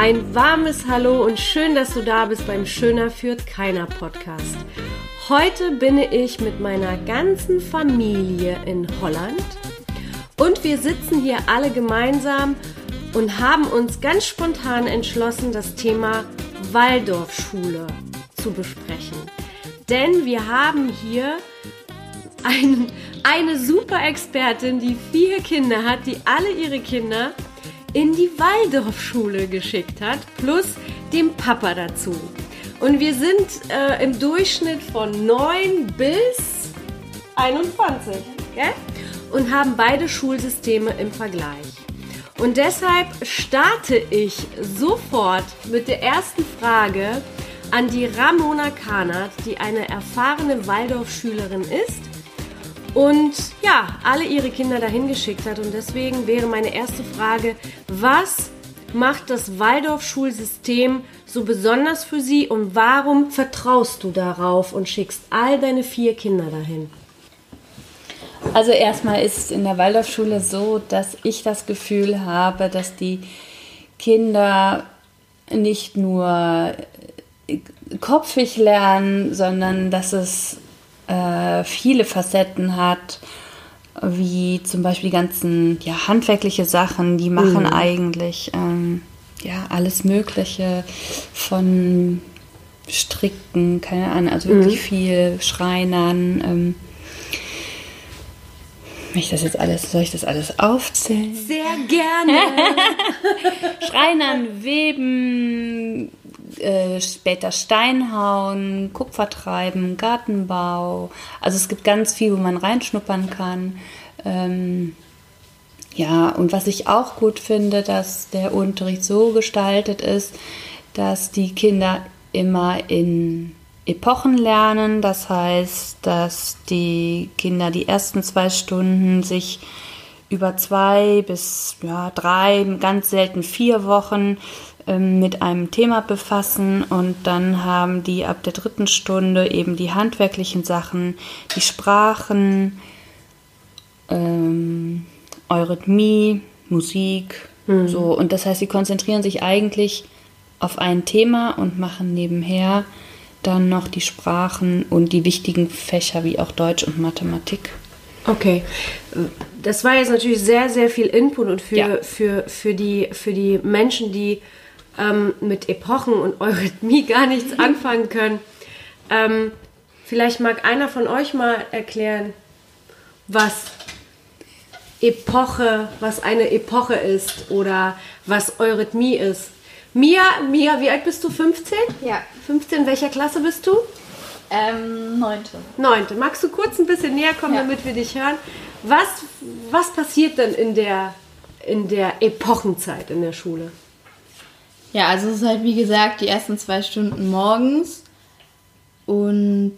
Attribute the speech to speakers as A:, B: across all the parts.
A: Ein warmes Hallo und schön, dass du da bist beim Schöner führt keiner Podcast. Heute bin ich mit meiner ganzen Familie in Holland und wir sitzen hier alle gemeinsam und haben uns ganz spontan entschlossen, das Thema Waldorfschule zu besprechen. Denn wir haben hier ein, eine super Expertin, die vier Kinder hat, die alle ihre Kinder in die Waldorfschule geschickt hat, plus dem Papa dazu. Und wir sind äh, im Durchschnitt von 9 bis 21, gell? Und haben beide Schulsysteme im Vergleich. Und deshalb starte ich sofort mit der ersten Frage an die Ramona Kanat, die eine erfahrene Waldorfschülerin ist und ja, alle ihre Kinder dahin geschickt hat. Und deswegen wäre meine erste Frage, was macht das Waldorf-Schulsystem so besonders für sie und warum vertraust du darauf und schickst all deine vier Kinder dahin?
B: Also erstmal ist es in der Waldorfschule so, dass ich das Gefühl habe, dass die Kinder nicht nur kopfig lernen, sondern dass es äh, viele Facetten hat, wie zum Beispiel die ganzen ja, handwerkliche Sachen, die machen mhm. eigentlich ähm, ja, alles Mögliche von Stricken, keine Ahnung, also wirklich mhm. viel Schreinern. Ähm, ich das jetzt alles, soll ich das alles aufzählen?
A: Sehr gerne.
B: Schreinern, Weben, äh, später Steinhauen, Kupfertreiben, Gartenbau. Also es gibt ganz viel, wo man reinschnuppern kann. Ähm, ja, und was ich auch gut finde, dass der Unterricht so gestaltet ist, dass die Kinder immer in Epochen lernen. Das heißt, dass die Kinder die ersten zwei Stunden sich über zwei bis ja, drei, ganz selten vier Wochen mit einem Thema befassen und dann haben die ab der dritten Stunde eben die handwerklichen Sachen, die Sprachen, ähm, Eurythmie, Musik, mhm. so. Und das heißt, sie konzentrieren sich eigentlich auf ein Thema und machen nebenher dann noch die Sprachen und die wichtigen Fächer wie auch Deutsch und Mathematik.
A: Okay, das war jetzt natürlich sehr, sehr viel Input und für, ja. für, für, die, für die Menschen, die ähm, mit Epochen und Eurythmie gar nichts anfangen können. Ähm, vielleicht mag einer von euch mal erklären, was Epoche, was eine Epoche ist oder was Eurythmie ist. Mia, Mia, wie alt bist du? 15?
C: Ja.
A: 15, welcher Klasse bist du?
C: Ähm, neunte.
A: Neunte. Magst du kurz ein bisschen näher kommen, ja. damit wir dich hören? Was, was passiert denn in der, in der Epochenzeit in der Schule?
C: Ja, also es ist halt wie gesagt die ersten zwei Stunden morgens und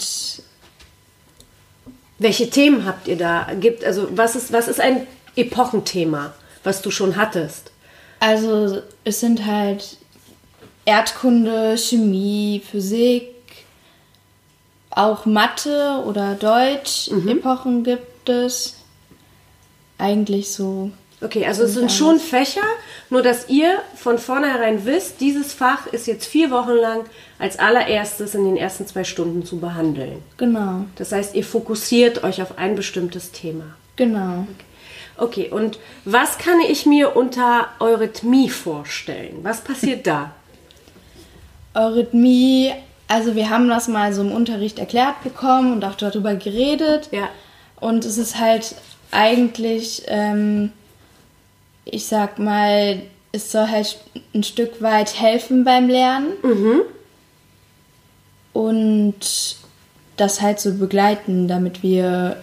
A: welche Themen habt ihr da? Gibt also was ist was ist ein Epochenthema, was du schon hattest?
C: Also es sind halt Erdkunde, Chemie, Physik, auch Mathe oder Deutsch mhm. Epochen gibt es. Eigentlich so
A: Okay, also es sind schon Fächer, nur dass ihr von vornherein wisst, dieses Fach ist jetzt vier Wochen lang als allererstes in den ersten zwei Stunden zu behandeln.
C: Genau.
A: Das heißt, ihr fokussiert euch auf ein bestimmtes Thema.
C: Genau.
A: Okay, okay. und was kann ich mir unter Eurythmie vorstellen? Was passiert da?
C: Eurythmie, also wir haben das mal so im Unterricht erklärt bekommen und auch darüber geredet.
A: Ja.
C: Und es ist halt eigentlich... Ähm, ich sag mal, es soll halt ein Stück weit helfen beim Lernen.
A: Mhm.
C: Und das halt so begleiten, damit wir,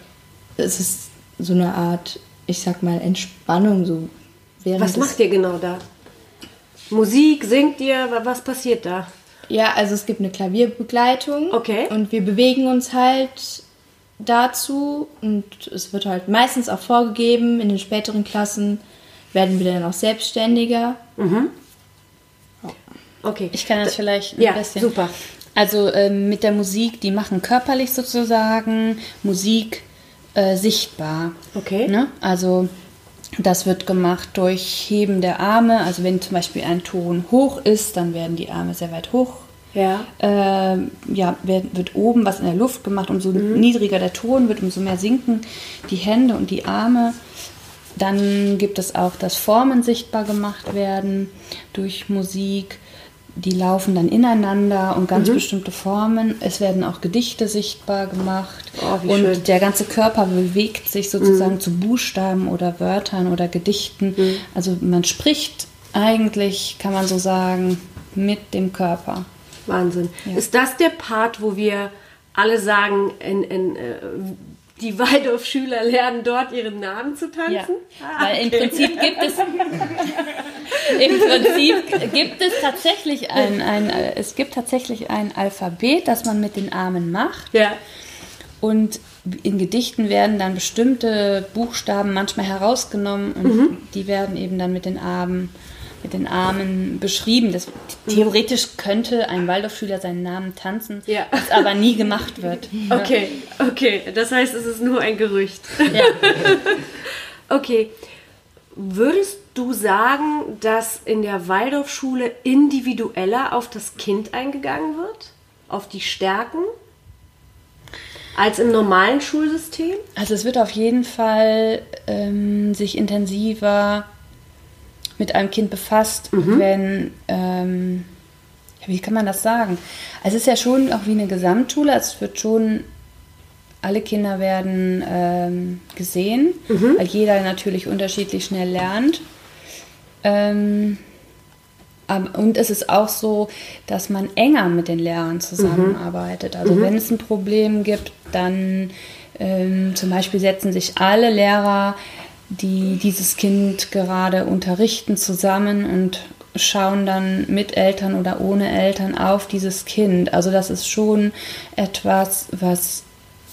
C: es ist so eine Art, ich sag mal, Entspannung so
A: während Was macht ihr genau da? Musik, singt ihr, was passiert da?
C: Ja, also es gibt eine Klavierbegleitung.
A: Okay.
C: Und wir bewegen uns halt dazu und es wird halt meistens auch vorgegeben in den späteren Klassen, werden wir dann auch selbstständiger.
A: Mhm.
B: Okay. Ich kann das vielleicht
A: ein ja, bisschen. Super.
B: Also ähm, mit der Musik, die machen körperlich sozusagen Musik äh, sichtbar.
A: Okay.
B: Ne? Also Das wird gemacht durch Heben der Arme. Also wenn zum Beispiel ein Ton hoch ist, dann werden die Arme sehr weit hoch.
A: Ja.
B: Äh, ja, wird, wird oben was in der Luft gemacht. Umso niedriger der Ton wird, umso mehr sinken die Hände und die Arme. Dann gibt es auch, dass Formen sichtbar gemacht werden durch Musik. Die laufen dann ineinander und ganz bestimmte Formen. Es werden auch Gedichte sichtbar gemacht.
A: Oh,
B: und
A: schön.
B: der ganze Körper bewegt sich sozusagen zu Buchstaben oder Wörtern oder Gedichten. Also man spricht eigentlich, kann man so sagen, mit dem Körper.
A: Wahnsinn.
B: Ja.
A: Ist das der Part, wo wir alle sagen, in, in, äh, die Waldorf-Schüler lernen dort ihren Namen zu tanzen?
B: Ja,
A: Ah,
B: weil im. Prinzip gibt es im Prinzip gibt es tatsächlich ein, ein es gibt tatsächlich ein Alphabet, das man mit den Armen macht
A: Ja.
B: und in Gedichten werden dann bestimmte Buchstaben manchmal herausgenommen und
A: Mhm.
B: die werden eben dann mit den Armen mit den Armen beschrieben. Das, theoretisch könnte ein Waldorfschüler seinen Namen tanzen,
A: Ja.
B: was aber nie gemacht wird.
A: Okay, okay. Das heißt, es ist nur ein Gerücht.
B: Ja.
A: Okay. Würdest du sagen, dass in der Waldorfschule individueller auf das Kind eingegangen wird? Auf die Stärken? Als im normalen Schulsystem?
B: Also es wird auf jeden Fall ähm, sich intensiver mit einem Kind befasst, wenn, ähm, wie kann man das sagen? Also es ist ja schon auch wie eine Gesamtschule, also es wird schon, alle Kinder werden ähm, gesehen, weil jeder natürlich unterschiedlich schnell lernt. Ähm, und es ist auch so, dass man enger mit den Lehrern zusammenarbeitet. Also wenn es ein Problem gibt, dann ähm, zum Beispiel setzen sich alle Lehrer, die dieses Kind gerade unterrichten, zusammen und schauen dann mit Eltern oder ohne Eltern auf dieses Kind. Also das ist schon etwas, was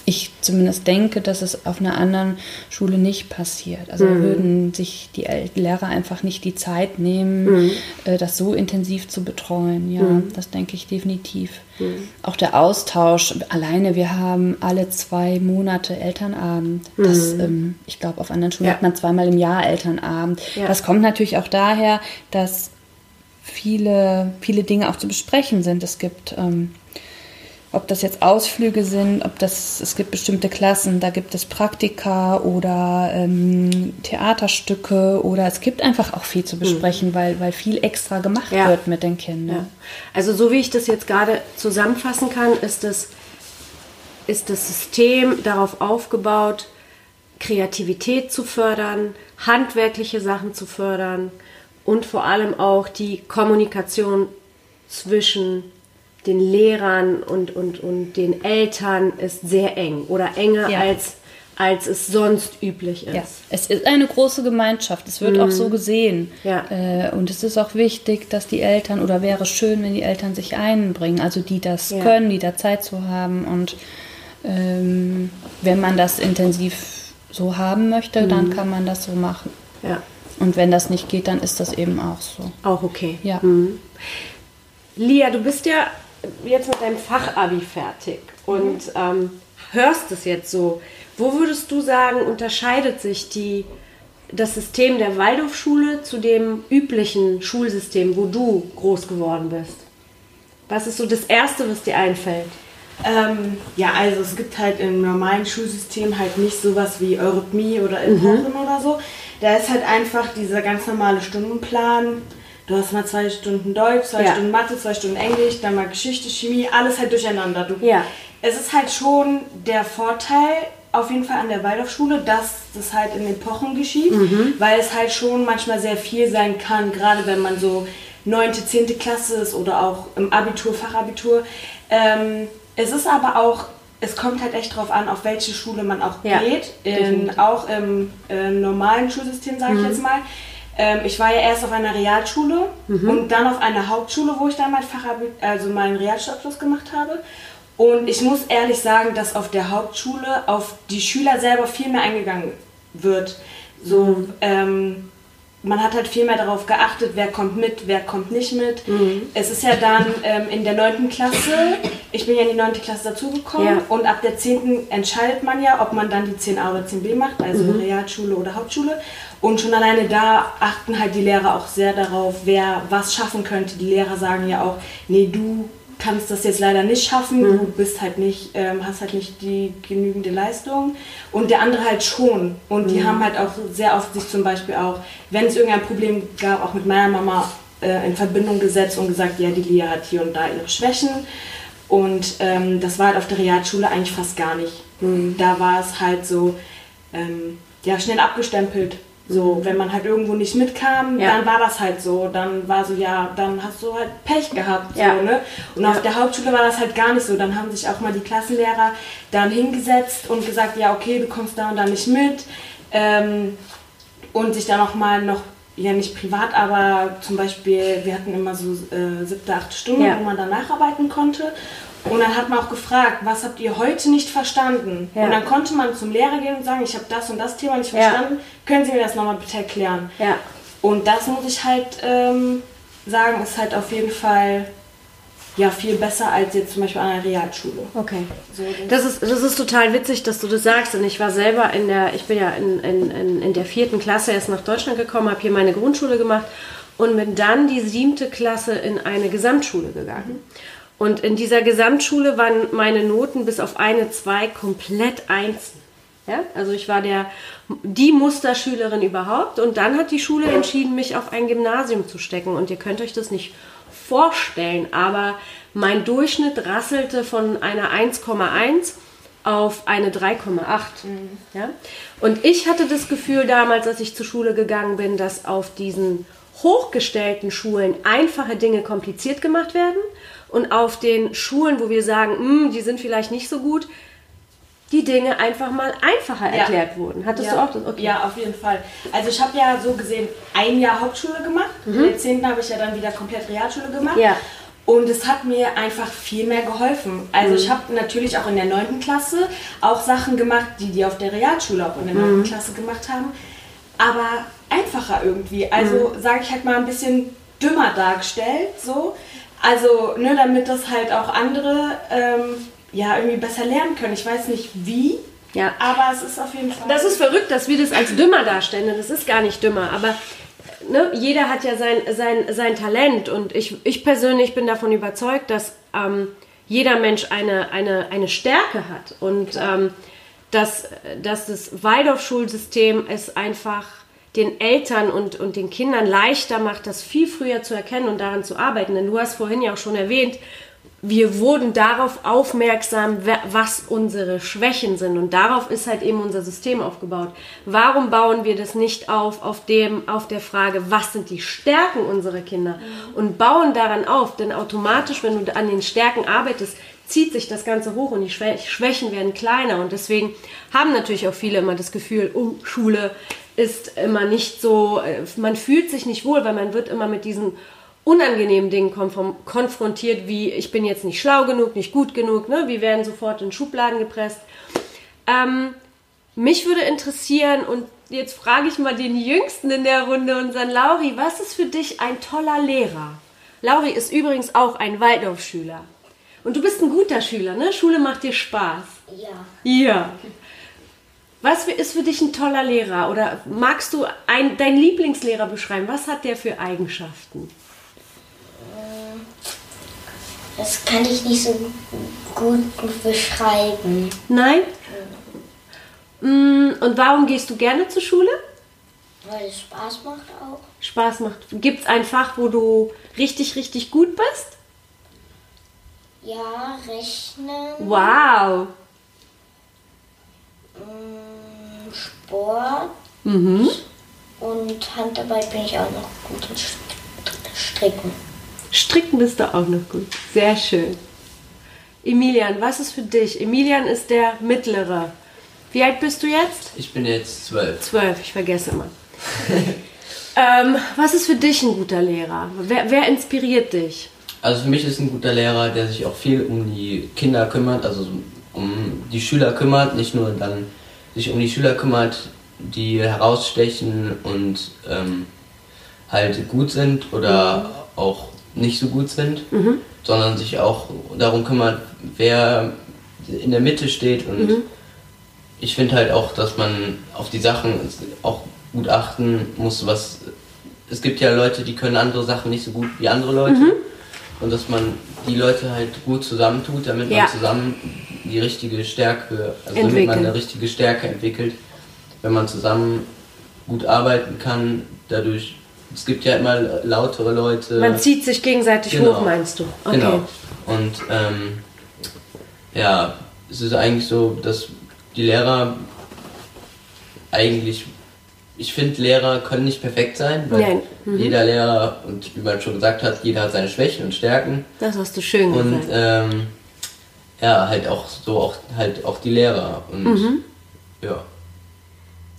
B: ich zumindest denke, dass es auf einer anderen Schule nicht passiert. Also da würden sich die Lehrer einfach nicht die Zeit nehmen, äh, das so intensiv zu betreuen. Ja, das denke ich definitiv. Auch der Austausch. Alleine, wir haben alle zwei Monate Elternabend. Das, ähm, ich glaube, auf anderen Schulen
A: Ja.
B: hat man zweimal im Jahr Elternabend.
A: Ja.
B: Das kommt natürlich auch daher, dass viele, viele Dinge auch zu besprechen sind. Es gibt ähm, ob das jetzt Ausflüge sind, ob das, es gibt bestimmte Klassen, da gibt es Praktika oder ähm, Theaterstücke oder es gibt einfach auch viel zu besprechen, weil, weil viel extra gemacht
A: Ja.
B: wird mit den Kindern.
A: Ja. Also so wie ich das jetzt gerade zusammenfassen kann, ist das, ist das System darauf aufgebaut, Kreativität zu fördern, handwerkliche Sachen zu fördern und vor allem auch die Kommunikation zwischen den Lehrern und, und, und den Eltern ist sehr eng oder enger
B: Ja.
A: als, als es sonst üblich ist.
B: Ja, es ist eine große Gemeinschaft. Es wird auch so gesehen.
A: Mhm. Ja.
B: Äh, und es ist auch wichtig, dass die Eltern, oder wäre schön, wenn die Eltern sich einbringen, also die das können, die da Zeit zu haben. Und ähm, wenn man das intensiv so haben möchte,
A: Mhm.
B: dann kann man das so machen.
A: Ja,
B: Und wenn das nicht geht, dann ist das eben auch so.
A: auch okay.
B: Ja.
A: Lia, du bist ja jetzt mit deinem Fachabi fertig und ähm, hörst es jetzt so. Wo würdest du sagen, unterscheidet sich die, das System der Waldorfschule zu dem üblichen Schulsystem, wo du groß geworden bist? Was ist so das Erste, was dir einfällt?
D: Ähm, ja, also es gibt halt im normalen Schulsystem halt nicht sowas wie Eurythmie oder Epochen oder so. Da ist halt einfach dieser ganz normale Stundenplan. Du hast mal zwei Stunden Deutsch, zwei
A: Ja.
D: Stunden Mathe, zwei Stunden Englisch, dann mal Geschichte, Chemie, alles halt durcheinander. Du,
A: Ja.
D: Es ist halt schon der Vorteil auf jeden Fall an der Waldorfschule, dass das halt in Epochen geschieht, weil es halt schon manchmal sehr viel sein kann, gerade wenn man so 9., 10. Klasse ist oder auch im Abitur, Fachabitur. Ähm, es ist aber auch, es kommt halt echt drauf an, auf welche Schule man auch
A: Ja,
D: geht. In, auch im äh, normalen Schulsystem, sage ich jetzt mal. Ähm, ich war ja erst auf einer Realschule und dann auf einer Hauptschule, wo ich dann mein Fachabit, also meinen Realschulabschluss gemacht habe. Und ich muss ehrlich sagen, dass auf der Hauptschule auf die Schüler selber viel mehr eingegangen wird. So, ähm, man hat halt viel mehr darauf geachtet, wer kommt mit, wer kommt nicht mit. Mhm. Es ist ja dann ähm, in der 9. Klasse, ich bin ja in die 9. Klasse dazugekommen ja. und ab der 10. entscheidet man ja, ob man dann die 10a oder 10b macht, also mhm. Realschule oder Hauptschule. Und schon alleine da achten halt die Lehrer auch sehr darauf, wer was schaffen könnte. Die Lehrer sagen ja auch, nee, du kannst das jetzt leider nicht schaffen, mhm. du bist halt nicht, ähm, hast halt nicht die genügende Leistung und der andere halt schon. Und die mhm. haben halt auch sehr oft sich zum Beispiel auch, wenn es irgendein Problem gab, auch mit meiner Mama äh, in Verbindung gesetzt und gesagt, ja, die Lia hat hier und da ihre Schwächen. Und ähm, das war halt auf der Realschule eigentlich fast gar nicht. Mhm. Da war es halt so, ähm, ja, schnell abgestempelt. So, wenn man halt irgendwo nicht mitkam, ja. dann war das halt so. Dann war so, ja, dann hast du halt Pech gehabt. Ja. So, ne? Und ja. auf der Hauptschule war das halt gar nicht so. Dann haben sich auch mal die Klassenlehrer dann hingesetzt und gesagt, ja, okay, du kommst da und da nicht mit. Ähm, und sich dann auch mal noch, ja nicht privat, aber zum Beispiel, wir hatten immer so äh, siebte, achte Stunden, wo man dann nacharbeiten konnte. Und dann hat man auch gefragt, was habt ihr heute nicht verstanden? Ja. Und dann konnte man zum Lehrer gehen und sagen, ich habe das und das Thema nicht verstanden. Ja. Können Sie mir das nochmal bitte erklären? Ja. Und das muss ich halt ähm, sagen, ist halt auf jeden Fall ja viel besser als jetzt zum Beispiel an einer Realschule.
A: Okay. So, das, ist, das ist total witzig, dass du das sagst. Und ich war selber in der, ich bin ja in, in, in der vierten Klasse erst nach Deutschland gekommen, habe hier meine Grundschule gemacht und bin dann die siebte Klasse in eine Gesamtschule gegangen. Mhm. Und in dieser Gesamtschule waren meine Noten bis auf eine, zwei komplett einzeln. Ja? Also ich war der, die Musterschülerin überhaupt. Und dann hat die Schule entschieden, mich auf ein Gymnasium zu stecken. Und ihr könnt euch das nicht vorstellen, aber mein Durchschnitt rasselte von einer 1,1 auf eine 3,8. Mhm. Ja? Und ich hatte das Gefühl damals, als ich zur Schule gegangen bin, dass auf diesen hochgestellten Schulen einfache Dinge kompliziert gemacht werden und auf den Schulen, wo wir sagen, hm, die sind vielleicht nicht so gut, die Dinge einfach mal einfacher ja. erklärt wurden. Hattest
D: ja.
A: du auch das? Okay.
D: Ja, auf jeden Fall. Also ich habe ja so gesehen ein Jahr Hauptschule gemacht. Mhm. In der 10. habe ich ja dann wieder komplett Realschule gemacht. Ja. Und es hat mir einfach viel mehr geholfen. Also mhm. ich habe natürlich auch in der 9. Klasse auch Sachen gemacht, die die auf der Realschule auch in der 9. Mhm. Klasse gemacht haben. Aber einfacher irgendwie. Also mhm. sage ich halt mal ein bisschen dümmer dargestellt. So. Also, ne, damit das halt auch andere ähm, ja irgendwie besser lernen können. Ich weiß nicht wie, ja. aber es ist auf jeden Fall.
A: Das ist verrückt, dass wir das als dümmer darstellen. Das ist gar nicht dümmer, aber ne, jeder hat ja sein, sein, sein Talent und ich, ich persönlich bin davon überzeugt, dass ähm, jeder Mensch eine, eine, eine Stärke hat und ähm, dass, dass das Waldorf-Schulsystem es einfach den Eltern und, und den Kindern leichter macht, das viel früher zu erkennen und daran zu arbeiten. Denn du hast vorhin ja auch schon erwähnt, wir wurden darauf aufmerksam, was unsere Schwächen sind. Und darauf ist halt eben unser System aufgebaut. Warum bauen wir das nicht auf, auf, dem, auf der Frage, was sind die Stärken unserer Kinder? Und bauen daran auf, denn automatisch, wenn du an den Stärken arbeitest, zieht sich das Ganze hoch und die Schwächen werden kleiner. Und deswegen haben natürlich auch viele immer das Gefühl, oh, Schule ist immer nicht so, äh, man fühlt sich nicht wohl, weil man wird immer mit diesen unangenehmen Dingen konfrontiert, wie ich bin jetzt nicht schlau genug, nicht gut genug, ne? wir werden sofort in Schubladen gepresst. Ähm, mich würde interessieren, und jetzt frage ich mal den Jüngsten in der Runde, unseren Lauri, was ist für dich ein toller Lehrer? Lauri ist übrigens auch ein Waldorfschüler. Und du bist ein guter Schüler, ne? Schule macht dir Spaß.
E: Ja.
A: Ja. Was ist für dich ein toller Lehrer? Oder magst du ein, deinen Lieblingslehrer beschreiben? Was hat der für Eigenschaften?
E: Äh, das kann ich nicht so gut beschreiben.
A: Nein? Mhm. Und warum gehst du gerne zur Schule?
E: Weil es Spaß macht auch.
A: Spaß macht. Gibt es ein Fach, wo du richtig, richtig gut bist?
E: Ja, rechnen.
A: Wow.
E: Mm, Sport. Mhm. Und Handarbeit bin ich auch noch gut in Stricken.
A: Stricken bist du auch noch gut. Sehr schön. Emilian, was ist für dich? Emilian ist der Mittlere. Wie alt bist du jetzt?
F: Ich bin jetzt zwölf.
A: Zwölf, ich vergesse immer. ähm, was ist für dich ein guter Lehrer? Wer, wer inspiriert dich?
F: Also für mich ist ein guter Lehrer, der sich auch viel um die Kinder kümmert, also um die Schüler kümmert, nicht nur dann sich um die Schüler kümmert, die herausstechen und ähm, halt gut sind oder auch nicht so gut sind, sondern sich auch darum kümmert, wer in der Mitte steht und ich finde halt auch, dass man auf die Sachen auch gut achten muss, was es gibt ja Leute, die können andere Sachen nicht so gut wie andere Leute. Und dass man die Leute halt gut zusammentut, damit
A: Ja.
F: man zusammen die richtige Stärke, also damit
A: Entwickeln.
F: man eine richtige Stärke entwickelt, wenn man zusammen gut arbeiten kann, dadurch es gibt ja immer lautere Leute.
A: Man zieht sich gegenseitig
F: Genau.
A: hoch, meinst du? Okay.
F: Genau. Und ähm, ja, es ist eigentlich so, dass die Lehrer eigentlich, ich finde, Lehrer können nicht perfekt sein, weil.
A: Mhm.
F: jeder Lehrer, und wie man schon gesagt hat, jeder hat seine Schwächen und Stärken.
A: Das hast du schön
F: Und
A: gesagt.
F: ähm, ja, halt auch so auch halt auch die Lehrer. Und
A: Mhm.
F: ja.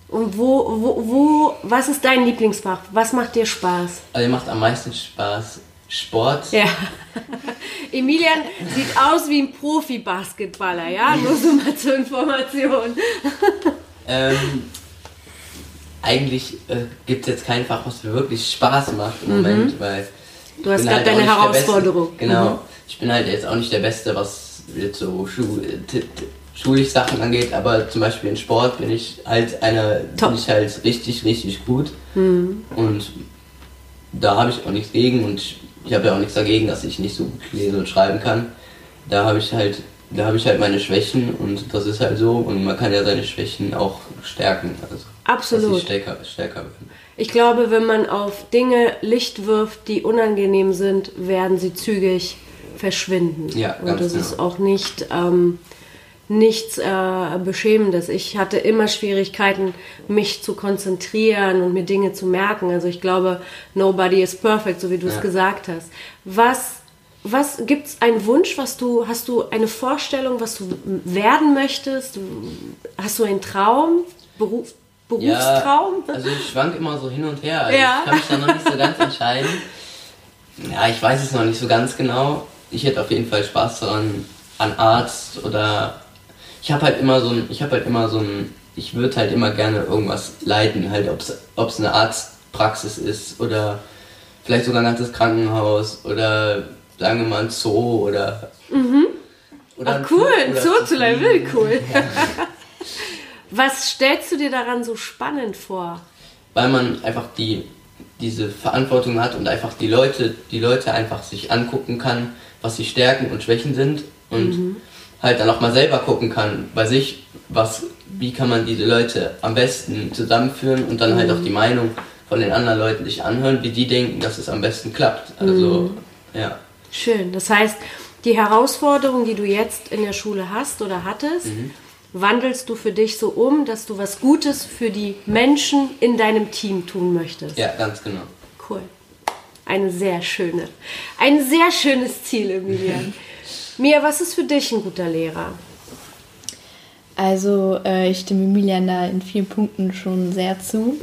A: Und wo, wo, wo, was ist dein Lieblingsfach? Was macht dir Spaß?
F: Also macht am meisten Spaß Sport.
A: Ja. Emilian sieht aus wie ein Profi-Basketballer, ja? Nur so mal zur Information.
F: Ähm, eigentlich äh, gibt es jetzt kein Fach, was mir wirklich Spaß macht im Moment, weil.
A: Mhm. Du hast grad
F: halt
A: deine
F: der Beste.
A: Herausforderung.
F: Genau.
A: Mhm.
F: Ich bin halt jetzt auch nicht der Beste, was jetzt so Schu schulisch Sachen angeht, aber zum Beispiel in Sport bin ich halt eine,
A: Top.
F: bin ich halt richtig, richtig gut.
A: Mhm.
F: Und da habe ich auch nichts gegen und ich, ich habe ja auch nichts dagegen, dass ich nicht so gut lesen und schreiben kann. Da habe ich halt, da habe ich halt meine Schwächen und das ist halt so und man kann ja seine Schwächen auch stärken. Also,
A: Absolut.
F: Dass ich stärker, stärker werden.
A: Ich glaube, wenn man auf Dinge Licht wirft, die unangenehm sind, werden sie zügig verschwinden.
F: Ja,
A: Und das
F: genau.
A: ist auch nicht ähm, nichts äh, Beschämendes. Ich hatte immer Schwierigkeiten, mich zu konzentrieren und mir Dinge zu merken. Also ich glaube, nobody is perfect, so wie du es
F: Ja.
A: gesagt hast. Was, was gibt's einen Wunsch, was du, hast du eine Vorstellung, was du werden möchtest? Hast du einen Traum? Beruf, Berufstraum?
F: Ja, also ich schwank immer so hin und her. Also
A: Ja.
F: Ich kann mich da noch nicht so ganz entscheiden. Ja, ich weiß es noch nicht so ganz genau. Ich hätte auf jeden Fall Spaß daran, an Arzt oder ich habe halt immer so ein, ich habe halt immer so ein, ich würde halt immer gerne irgendwas leiten, halt ob es eine Arztpraxis ist oder vielleicht sogar ein ganzes Krankenhaus oder sagen wir mal ein Zoo oder oder
A: Ah,
F: ein
A: cool, ein
F: oder
A: Zoo zu will, cool. Was stellst du dir daran so spannend vor?
F: weil man einfach die diese Verantwortung hat und einfach die Leute die Leute einfach sich angucken kann, was die Stärken und Schwächen sind und halt dann auch mal selber gucken kann bei sich, was wie kann man diese Leute am besten zusammenführen und dann halt auch die Meinung von den anderen Leuten sich anhören, wie die denken, dass es am besten klappt. Also ja.
A: Schön. Das heißt, die Herausforderung, die du jetzt in der Schule hast oder hattest, wandelst du für dich so um, dass du was Gutes für die Menschen in deinem Team tun möchtest.
F: Ja, ganz genau.
A: Cool. Eine sehr schöne, ein sehr schönes Ziel, Emilian. Mia, was ist für dich ein guter Lehrer?
C: Also äh, ich stimme Emilian da in vielen Punkten schon sehr zu.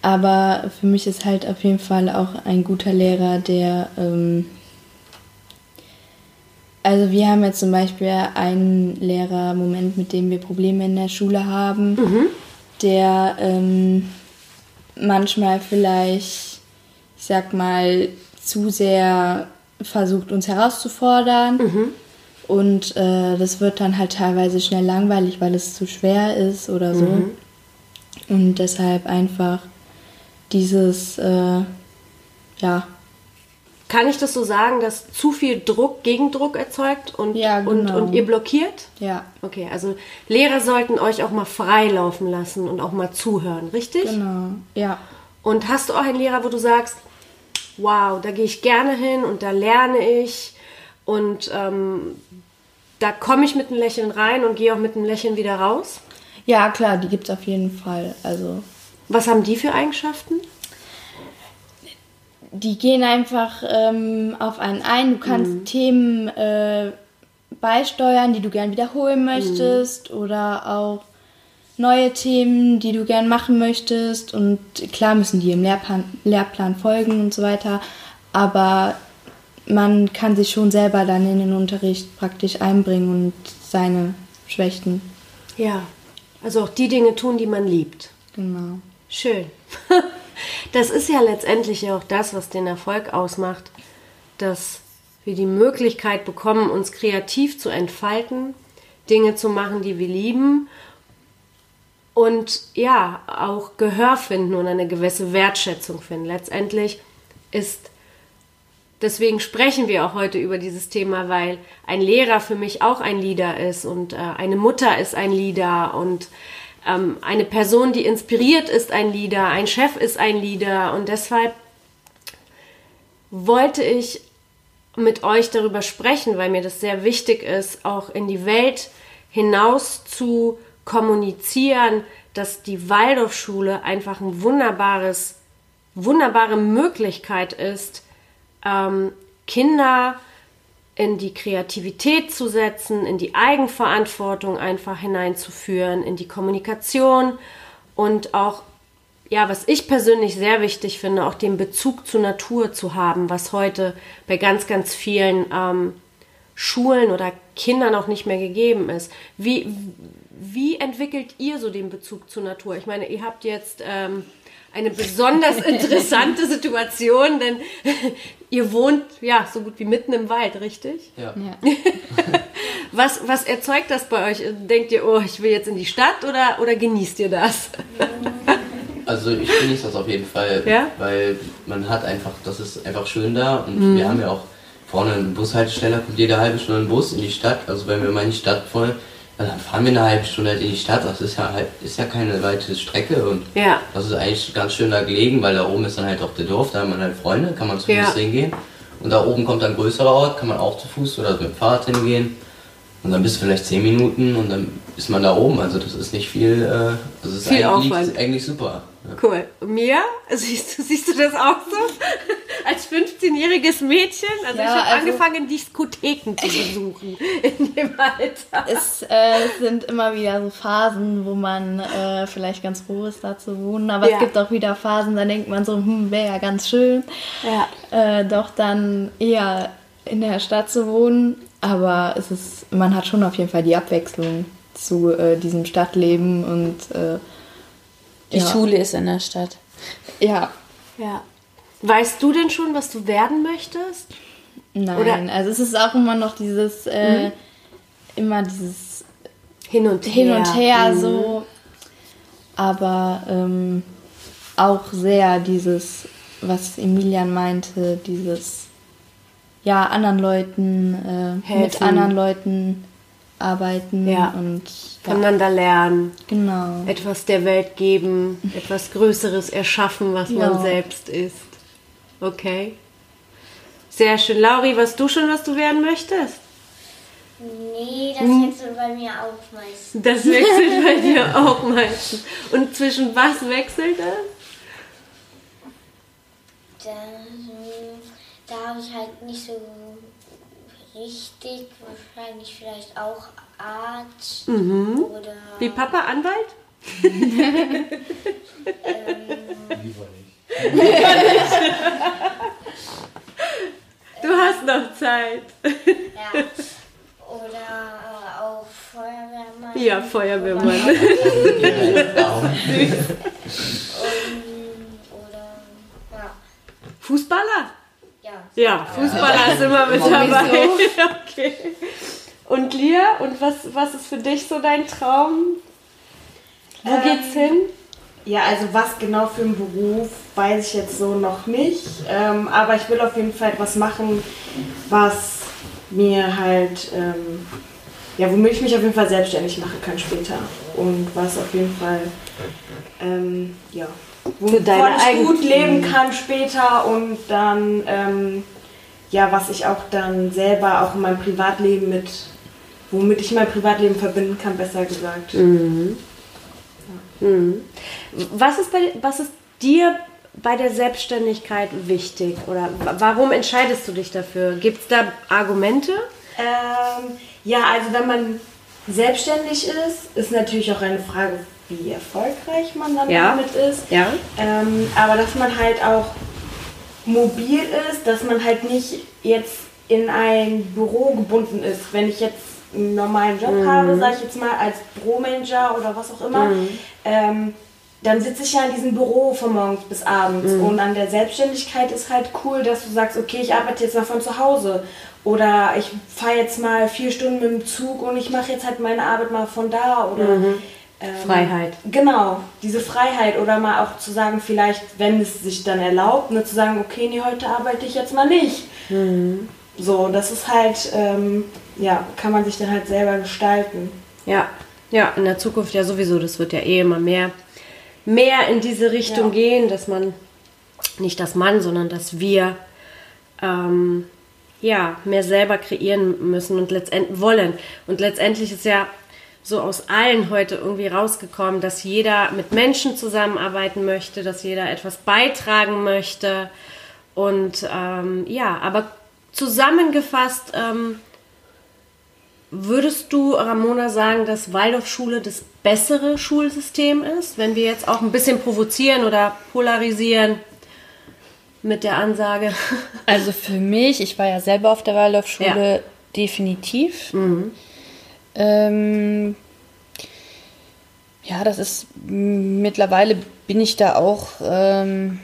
C: Aber für mich ist halt auf jeden Fall auch ein guter Lehrer, der... Ähm, also wir haben jetzt zum Beispiel einen Lehrer, Moment, mit dem wir Probleme in der Schule haben, der ähm, manchmal vielleicht, ich sag mal, zu sehr versucht, uns herauszufordern. Und äh, das wird dann halt teilweise schnell langweilig, weil es zu schwer ist oder so. Und deshalb einfach dieses, äh, ja,
A: Kann ich das so sagen, dass zu viel Druck Gegendruck erzeugt und,
C: Ja,
A: und,
C: genau.
A: und ihr blockiert?
C: ja,
A: Okay, also Lehrer sollten euch auch mal frei laufen lassen und auch mal zuhören, richtig?
C: genau, ja.
A: Und hast du auch einen Lehrer, wo du sagst, wow, da gehe ich gerne hin und da lerne ich und ähm, da komme ich mit einem Lächeln rein und gehe auch mit einem Lächeln wieder raus?
C: Ja, klar, die gibt es auf jeden Fall. Also
A: Was haben die für Eigenschaften?
C: die gehen einfach ähm, auf einen ein. Du kannst Themen äh, beisteuern, die du gern wiederholen möchtest oder auch neue Themen, die du gern machen möchtest. Und klar müssen die im Lehrplan, Lehrplan folgen und so weiter. Aber man kann sich schon selber dann in den Unterricht praktisch einbringen und seine Schwächen.
A: Ja, also auch die Dinge tun, die man liebt.
C: Genau.
A: Schön. Das ist ja letztendlich ja auch das, was den Erfolg ausmacht, dass wir die Möglichkeit bekommen, uns kreativ zu entfalten, Dinge zu machen, die wir lieben und ja, auch Gehör finden und eine gewisse Wertschätzung finden. Letztendlich ist, deswegen sprechen wir auch heute über dieses Thema, weil ein Lehrer für mich auch ein Leader ist und äh, eine Mutter ist ein Leader und ähm, eine Person, die inspiriert ist, ein Leader, ein Chef ist ein Leader und deshalb wollte ich mit euch darüber sprechen, weil mir das sehr wichtig ist, auch in die Welt hinaus zu kommunizieren, dass die Waldorfschule einfach ein wunderbares, wunderbare Möglichkeit ist, ähm, Kinder in die Kreativität zu setzen, in die Eigenverantwortung einfach hineinzuführen, in die Kommunikation und auch, ja, was ich persönlich sehr wichtig finde, auch den Bezug zur Natur zu haben, was heute bei ganz, ganz vielen ähm, Schulen oder Kindern auch nicht mehr gegeben ist. Wie, wie entwickelt ihr so den Bezug zur Natur? Ich meine, ihr habt jetzt ähm, eine besonders interessante Situation, denn ihr wohnt ja so gut wie mitten im Wald, richtig?
F: Ja.
C: Ja.
A: Was, was erzeugt das bei euch? Denkt ihr, oh, ich will jetzt in die Stadt oder, oder genießt ihr das?
F: Also ich genieße das auf jeden Fall,
A: Ja?
F: weil man hat einfach, das ist einfach schön da und wir haben ja auch vorne eine Bushaltestelle, kommt jede halbe Stunde ein Bus in die Stadt. Also wenn wir mal in die Stadt wollen, dann fahren wir eine halbe Stunde halt in die Stadt. Das ist ja halt, ist ja keine weite Strecke und
A: Ja.
F: das ist eigentlich ganz schön da gelegen, weil da oben ist dann halt auch der Dorf, da hat man halt Freunde, kann man zu Fuß
A: Ja.
F: hingehen. Und da oben kommt ein größerer Ort, kann man auch zu Fuß oder mit dem Fahrrad hingehen. Und dann bist du vielleicht 10 Minuten und dann ist man da oben. Also das ist nicht viel, äh, es ist
A: Viel
F: eigentlich,
A: Aufwand.
F: eigentlich super.
A: Cool. Mia, siehst du, siehst du das auch so? Als 15-jähriges Mädchen? Also
C: Ja,
A: ich habe
C: also-
A: angefangen, Diskotheken zu besuchen in dem Alter.
C: Es äh, sind immer wieder so Phasen, wo man äh, vielleicht ganz froh ist, da zu wohnen. Aber
A: Ja.
C: es gibt auch wieder Phasen, da denkt man so, hm, wäre ja ganz schön,
A: Ja.
C: äh, doch dann eher in der Stadt zu wohnen. Aber es ist, man hat schon auf jeden Fall die Abwechslung zu äh, diesem Stadtleben und äh,
B: Die
C: ja.
B: Schule ist in der Stadt.
C: Ja,
A: ja. Weißt du denn schon, was du werden möchtest?
C: nein.
A: Oder- Mhm.
C: Also es ist auch immer noch dieses, äh, immer dieses
A: Hin und her.
C: hin und her
A: Mhm.
C: so. Aber ähm, auch sehr dieses, was Emilian meinte, dieses, ja, anderen Leuten, äh, mit anderen Leuten arbeiten
A: Ja.
C: und ja,
A: Voneinander lernen,
C: genau.
A: etwas der Welt geben, etwas Größeres erschaffen, was man
C: Ja.
A: selbst ist. Okay. Sehr schön. Lauri, weißt du schon, was du werden möchtest?
E: Nee, das wechselt bei mir auch meistens.
A: Das wechselt bei dir auch meistens. Und zwischen was wechselt es?
E: Da, da habe ich halt nicht so richtig, wahrscheinlich vielleicht auch Arzt oder
A: Wie Papa Anwalt? Du hast noch Zeit.
E: ja, oder auch Feuerwehrmann.
A: Ja, Feuerwehrmann.
E: Und, oder ja,
A: Fußballer?
E: Ja.
A: Fußballer ist immer mit dabei. Okay. Und Lia, und was, was ist für dich so dein Traum? Wo
D: Ähm,
A: geht's hin?
D: Ja, also was genau für einen Beruf, weiß ich jetzt so noch nicht. Ähm, aber ich will auf jeden Fall etwas machen, was mir halt, ähm, ja, womit ich mich auf jeden Fall selbstständig machen kann später. Und was auf jeden Fall, ähm, ja, wovon
A: deine
D: ich gut leben kann später und dann, ähm, ja, was ich auch dann selber auch in meinem Privatleben mit, womit ich mein Privatleben verbinden kann, besser gesagt.
A: Was ist, bei, was ist dir bei der Selbstständigkeit wichtig? Oder wa- warum entscheidest du dich dafür? Gibt es da Argumente?
D: Ähm, ja, also wenn man selbstständig ist, ist natürlich auch eine Frage, wie erfolgreich man dann
A: Ja.
D: damit ist.
A: Ja.
D: Ähm, aber dass man halt auch mobil ist, dass man halt nicht jetzt in ein Büro gebunden ist. Wenn ich jetzt einen normalen Job habe, sage ich jetzt mal als Büromanager oder was auch immer, ähm, dann sitze ich ja in diesem Büro von morgens bis abends.
A: Mhm.
D: Und an der Selbstständigkeit ist halt cool, dass du sagst, okay, ich arbeite jetzt mal von zu Hause. Oder ich fahre jetzt mal vier Stunden mit dem Zug und ich mache jetzt halt meine Arbeit mal von da. Oder ähm.
A: Freiheit.
D: Genau, diese Freiheit. Oder mal auch zu sagen, vielleicht, wenn es sich dann erlaubt, ne, zu sagen, okay, nee, heute arbeite ich jetzt mal nicht.
A: Mhm.
D: So, das ist halt, ähm, ja, kann man sich dann halt selber gestalten.
A: Ja, ja, in der Zukunft ja sowieso. Das wird ja eh immer mehr, mehr in diese Richtung
D: Ja.
A: gehen, dass man, nicht das Mann, sondern dass wir, ähm, ja, mehr selber kreieren müssen und letztendlich wollen. Und letztendlich ist ja so aus allen heute irgendwie rausgekommen, dass jeder mit Menschen zusammenarbeiten möchte, dass jeder etwas beitragen möchte. Und ähm, ja, aber zusammengefasst, ähm, Würdest du, Ramona, sagen, dass Waldorfschule das bessere Schulsystem ist, wenn wir jetzt auch ein bisschen provozieren oder polarisieren mit der Ansage?
B: Also für mich, ich war ja selber auf der Waldorfschule,
A: Ja.
B: definitiv. Ähm, ja, das ist mittlerweile bin ich da auch ähm,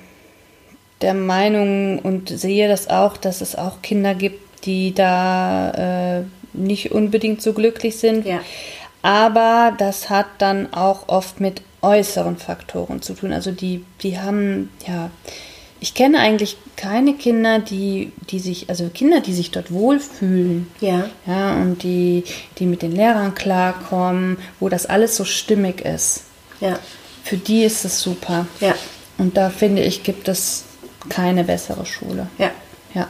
B: der Meinung und sehe das auch, dass es auch Kinder gibt, die da äh, nicht unbedingt so glücklich sind.
A: Ja.
B: Aber das hat dann auch oft mit äußeren Faktoren zu tun. Also die, die haben, ja, ich kenne eigentlich keine Kinder, die, die sich, also Kinder, die sich dort wohlfühlen.
A: Ja.
B: Ja, und die, die mit den Lehrern klarkommen, wo das alles so stimmig ist.
A: Ja.
B: Für die ist es super.
A: Ja.
B: Und da finde ich, gibt es keine bessere Schule.
A: Ja.
B: Ja.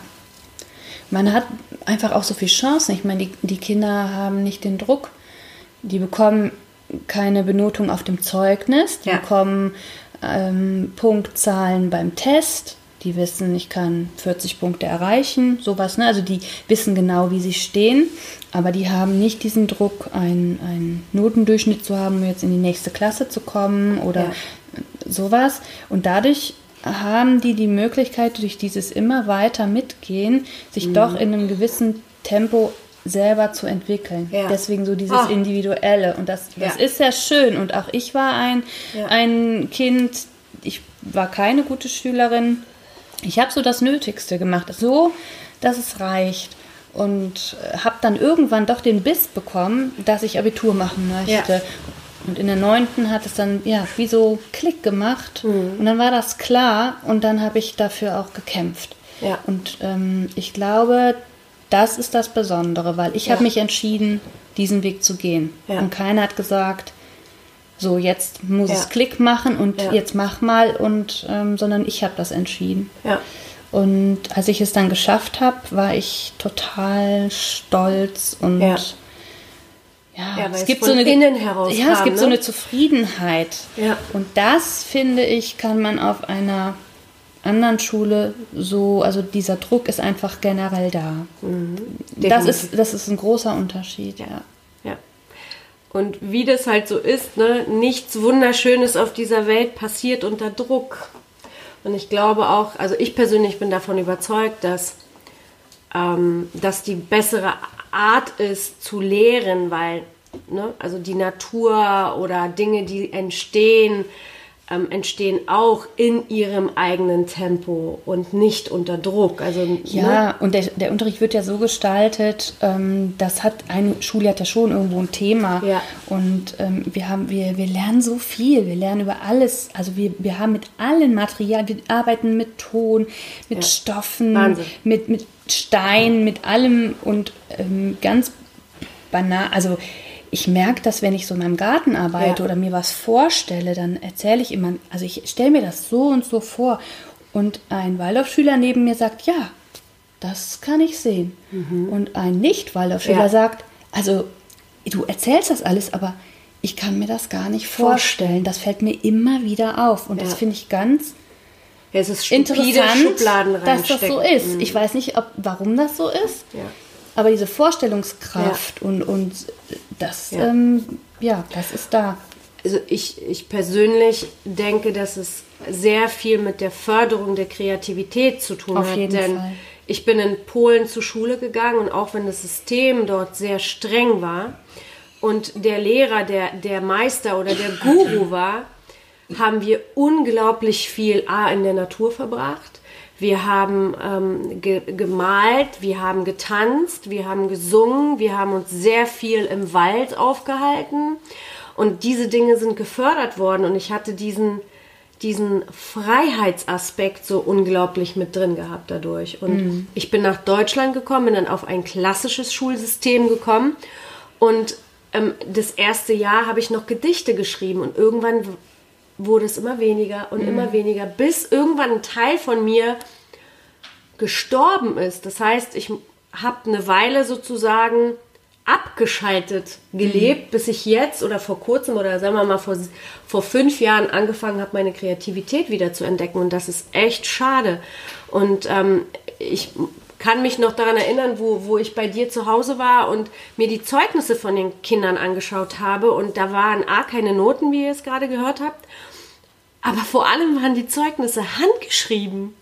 B: Man hat einfach auch so viel Chancen. Ich meine, die, die Kinder haben nicht den Druck. Die bekommen keine Benotung auf dem Zeugnis. Die
A: Ja.
B: bekommen ähm, Punktzahlen beim Test. Die wissen, ich kann 40 Punkte erreichen, sowas. Ne? Also die wissen genau, wie sie stehen, aber die haben nicht diesen Druck, einen, einen Notendurchschnitt zu haben, um jetzt in die nächste Klasse zu kommen oder
A: Ja.
B: sowas. Und dadurch haben die die Möglichkeit, durch dieses immer weiter mitgehen, sich
A: Mhm.
B: doch in einem gewissen Tempo selber zu entwickeln.
A: Ja.
B: Deswegen so dieses
A: Ah.
B: Individuelle. Und das, das
A: Ja.
B: ist sehr schön. Und auch ich war ein,
A: Ja.
B: ein Kind, ich war keine gute Schülerin. Ich habe so das Nötigste gemacht, so, dass es reicht. Und habe dann irgendwann doch den Biss bekommen, dass ich Abitur machen möchte. Und in der neunten hat es dann, ja, wie so Klick gemacht.
A: Mhm.
B: Und dann war das klar und dann habe ich dafür auch gekämpft.
A: Ja.
B: Und ähm, ich glaube, das ist das Besondere, weil ich
A: Ja.
B: habe mich entschieden, diesen Weg zu gehen.
A: Ja.
B: Und keiner hat gesagt, so jetzt muss
A: Ja.
B: es Klick machen und
A: Ja.
B: jetzt mach mal und ähm, sondern ich habe das entschieden.
A: Ja.
B: Und als ich es dann geschafft habe, war ich total stolz und
A: Ja.
B: es gibt so eine
A: innen heraus
B: ja, es gibt so
A: ne?
B: eine Zufriedenheit.
A: Ja.
B: Und das finde ich, kann man auf einer anderen Schule so, also dieser Druck ist einfach generell da. Das
A: Mhm. Definitiv.
B: ist, das ist ein großer Unterschied, ja.
A: Ja. Und wie das halt so ist, ne, nichts Wunderschönes auf dieser Welt passiert unter Druck. Und ich glaube auch, also ich persönlich bin davon überzeugt, dass ähm, das die bessere Art ist zu lehren, weil ne, also die Natur oder Dinge, die entstehen, ähm, entstehen auch in ihrem eigenen Tempo und nicht unter Druck. Also ne?
B: Ja, und der, der Unterricht wird ja so gestaltet, ähm, das hat eine Schule hat ja schon irgendwo ein Thema.
A: Ja.
B: Und ähm, wir haben, wir, wir lernen so viel, wir lernen über alles, also wir, wir haben mit allen Materialien, wir arbeiten mit Ton, mit
A: Ja.
B: Stoffen,
A: Wahnsinn.
B: mit, mit Stein, mit allem und ähm, ganz banal, also ich merke das, wenn ich so in meinem Garten arbeite
A: Ja.
B: oder mir was vorstelle, dann erzähle ich immer, also ich stelle mir das so und so vor. Und ein Waldorfschüler neben mir sagt, ja, das kann ich sehen. Und ein Nicht-Waldorfschüler
A: Mhm. Ja.
B: sagt, also du erzählst das alles, aber ich kann mir das gar nicht vorstellen. Das fällt mir immer wieder auf. Und das
A: Ja.
B: finde ich ganz
A: Ja, es ist
B: interessant, dass das so ist. Ich weiß nicht, ob, warum das so ist.
A: Ja.
B: Aber diese Vorstellungskraft und, und das,
A: Ja.
B: Ähm, ja, das ist da.
A: Also ich, ich persönlich denke, dass es sehr viel mit der Förderung der Kreativität zu tun
B: Auf
A: hat.
B: jeden
A: denn
B: Fall.
A: ich bin in Polen zur Schule gegangen und auch wenn das System dort sehr streng war und der Lehrer, der, der Meister oder der Guru war, haben wir unglaublich viel A in der Natur verbracht. Wir haben ähm, ge gemalt, wir haben getanzt, wir haben gesungen, wir haben uns sehr viel im Wald aufgehalten. Und diese Dinge sind gefördert worden und ich hatte diesen, diesen Freiheitsaspekt so unglaublich mit drin gehabt dadurch. Und
B: Mhm.
A: ich bin nach Deutschland gekommen, bin dann auf ein klassisches Schulsystem gekommen und ähm, das erste Jahr habe ich noch Gedichte geschrieben und irgendwann wurde es immer weniger und immer weniger, bis irgendwann ein Teil von mir gestorben ist. Das heißt, ich habe eine Weile sozusagen abgeschaltet gelebt, bis ich jetzt oder vor kurzem oder sagen wir mal vor, vor fünf Jahren angefangen habe, meine Kreativität wieder zu entdecken. Und das ist echt schade. Und ähm, ich kann mich noch daran erinnern, wo, wo ich bei dir zu Hause war und mir die Zeugnisse von den Kindern angeschaut habe. Und da waren A, keine Noten, wie ihr es gerade gehört habt. Aber vor allem waren die Zeugnisse handgeschrieben.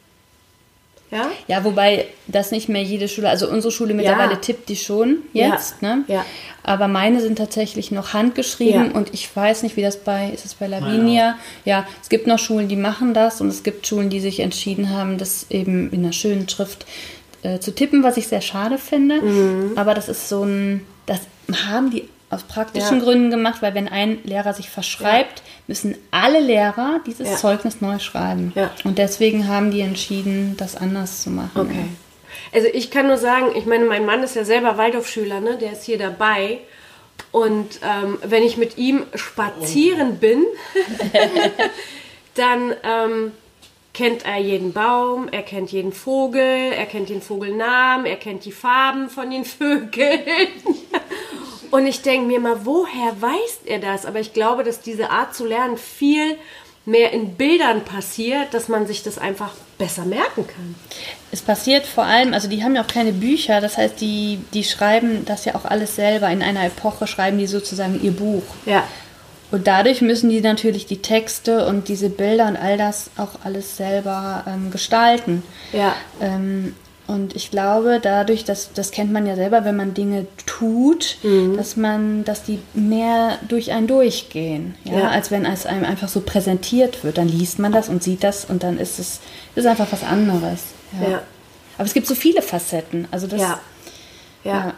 A: Ja?
B: Ja, wobei das nicht mehr jede Schule, also unsere Schule mittlerweile
A: Ja.
B: tippt die schon jetzt,
A: Ja.
B: ne?
A: Ja.
B: Aber meine sind tatsächlich noch handgeschrieben
A: Ja.
B: und ich weiß nicht, wie das bei, ist es bei Lavinia? Ja, es gibt noch Schulen, die machen das und es gibt Schulen, die sich entschieden haben, das eben in einer schönen Schrift äh, zu tippen, was ich sehr schade finde.
A: Mhm.
B: Aber das ist so ein, das haben die aus praktischen
A: Ja.
B: Gründen gemacht, weil wenn ein Lehrer sich verschreibt, müssen alle Lehrer dieses
A: Ja.
B: Zeugnis neu schreiben.
A: Ja.
B: Und deswegen haben die entschieden, das anders zu machen.
A: Okay. Also ich kann nur sagen, ich meine, mein Mann ist ja selber Waldorfschüler, ne? Der ist hier dabei. Und ähm, wenn ich mit ihm spazieren bin, dann ähm, kennt er jeden Baum, er kennt jeden Vogel, er kennt den Vogelnamen, er kennt die Farben von den Vögeln. Und ich denke mir mal, woher weiß er das? Aber ich glaube, dass diese Art zu lernen viel mehr in Bildern passiert, dass man sich das einfach besser merken kann.
B: Es passiert vor allem, also die haben ja auch keine Bücher, das heißt, die, die schreiben das ja auch alles selber. In einer Epoche schreiben die sozusagen ihr Buch.
A: Ja.
B: Und dadurch müssen die natürlich die Texte und diese Bilder und all das auch alles selber ähm, gestalten.
A: Ja.
B: Ähm, und ich glaube, dadurch, dass das kennt man ja selber, wenn man Dinge tut,
A: Mhm.
B: dass man, dass die mehr durch einen durchgehen, ja?
A: Ja.
B: als wenn es einem einfach so präsentiert wird. Dann liest man das und sieht das und dann ist es ist einfach was anderes.
A: Ja.
B: Aber es gibt so viele Facetten. Also das,
A: Ja. ja.
B: Ja.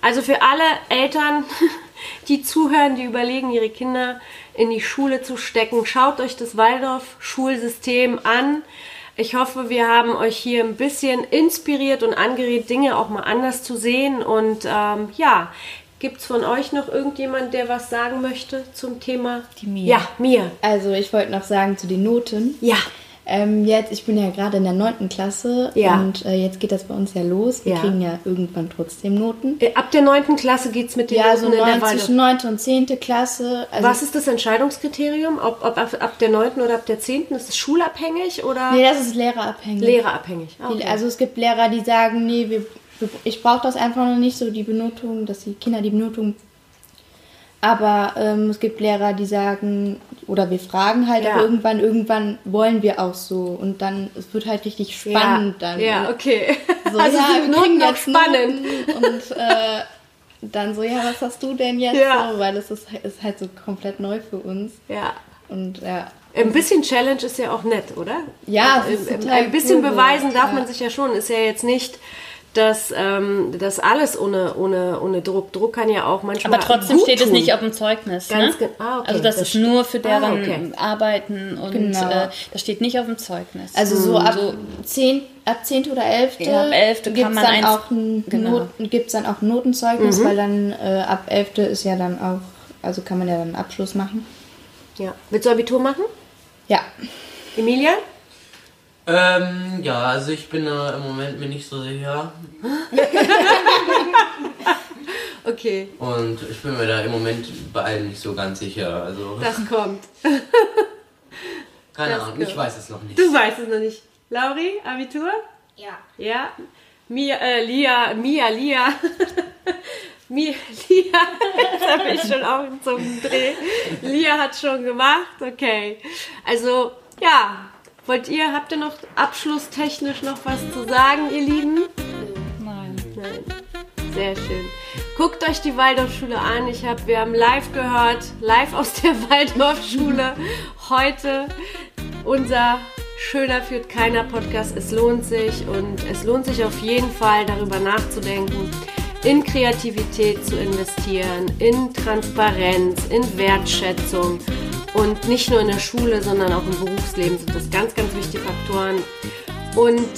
A: Also für alle Eltern, die zuhören, die überlegen, ihre Kinder in die Schule zu stecken, schaut euch das Waldorf-Schulsystem an. Ich hoffe, wir haben euch hier ein bisschen inspiriert und angeregt, Dinge auch mal anders zu sehen. Und ähm, ja, gibt es von euch noch irgendjemand, der was sagen möchte zum Thema?
B: Die Mia.
A: Ja, mir.
C: Also ich wollte noch sagen zu den Noten.
A: Ja.
C: Ähm, jetzt, ich bin ja gerade in der 9. Klasse
A: Ja.
C: und äh, jetzt geht das bei uns ja los. Wir
A: Ja.
C: kriegen ja irgendwann trotzdem Noten.
A: Äh, Ab der 9. Klasse geht es mit den
C: Ja, so
A: Noten in der Waldorf.
C: zwischen 9. und 10. Klasse. Also,
A: Was ist das Entscheidungskriterium? Ob, ob ab, ab der 9. oder ab der 10. Ist es schulabhängig oder
C: Nee, das ist lehrerabhängig.
A: lehrerabhängig? Okay.
C: Also es gibt Lehrer, die sagen, nee, wir, ich brauche das einfach noch nicht so, die Benotung, dass die Kinder die Benotung. Aber ähm, es gibt Lehrer, die sagen, oder wir fragen halt
A: Ja.
C: auch irgendwann, irgendwann wollen wir auch so. Und dann, es wird halt richtig spannend
A: ja.
C: dann.
A: Ja, okay.
C: So,
A: also
C: ja, wir kriegen jetzt
A: spannend.
C: Noten Und äh, dann so, ja, was hast du denn jetzt
A: Ja.
C: so? Weil es ist, ist halt so komplett neu für uns.
A: Ja.
C: Und ja,
A: Ein bisschen Challenge ist ja auch nett, oder?
C: Ja, es
A: Ein-
C: ist total
A: ein bisschen
C: cool,
A: beweisen darf
C: ja.
A: man sich ja schon. Ist ja jetzt nicht, dass ähm, das alles ohne, ohne, ohne Druck. Druck kann ja auch manchmal.
B: Aber trotzdem
A: gut
B: steht es
A: tun.
B: nicht auf dem Zeugnis.
A: Ganz
B: ne?
A: ah, okay,
B: Also das,
A: das
B: ist nur für deren
A: ah, okay.
B: Arbeiten und
C: Genau.
B: äh, das steht nicht auf dem Zeugnis.
C: Also so ab, 10, ab 10. oder 11.
B: Ja, ab 11. kann
C: gibt's
B: man
C: dann
B: eins-
C: auch ein
B: genau.
C: Noten, gibt's dann auch ein Notenzeugnis,
A: Mhm.
C: weil dann äh, ab 11. ist ja dann auch, also kann man ja dann einen Abschluss machen.
A: Ja. Willst du Abitur machen?
C: Ja.
A: Emilia?
F: Ähm, ja, also ich bin da im Moment mir nicht so sicher.
A: Okay,
F: Und ich bin mir da im Moment bei allem nicht so ganz sicher. Also,
A: das kommt.
F: keine
A: das
F: Ahnung, ich
A: kommt.
F: weiß es noch nicht.
A: Du weißt es noch nicht. Lauri, Abitur?
E: Ja.
A: Ja. Mia, äh, Lia, Mia, Lia. Mia, Lia. Jetzt habe ich schon auch zum Dreh. Lia hat schon gemacht. Okay. Also, ja. Wollt ihr, habt ihr noch abschlusstechnisch noch was zu sagen, ihr Lieben?
B: Nein.
A: Nein. Sehr schön. Guckt euch die Waldorfschule an. Ich hab, wir haben live gehört, live aus der Waldorfschule. Heute unser Schöner führt keiner Podcast. Es lohnt sich und es lohnt sich auf jeden Fall darüber nachzudenken, in Kreativität zu investieren, in Transparenz, in Wertschätzung und nicht nur in der Schule, sondern auch im Berufsleben sind das ganz, ganz wichtige Faktoren. Und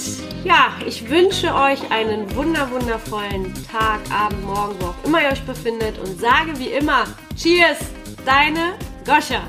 A: ja, ich wünsche euch einen wunder, wundervollen Tag, Abend, Morgen, wo auch immer ihr euch befindet und sage wie immer, Cheers, deine Goscha.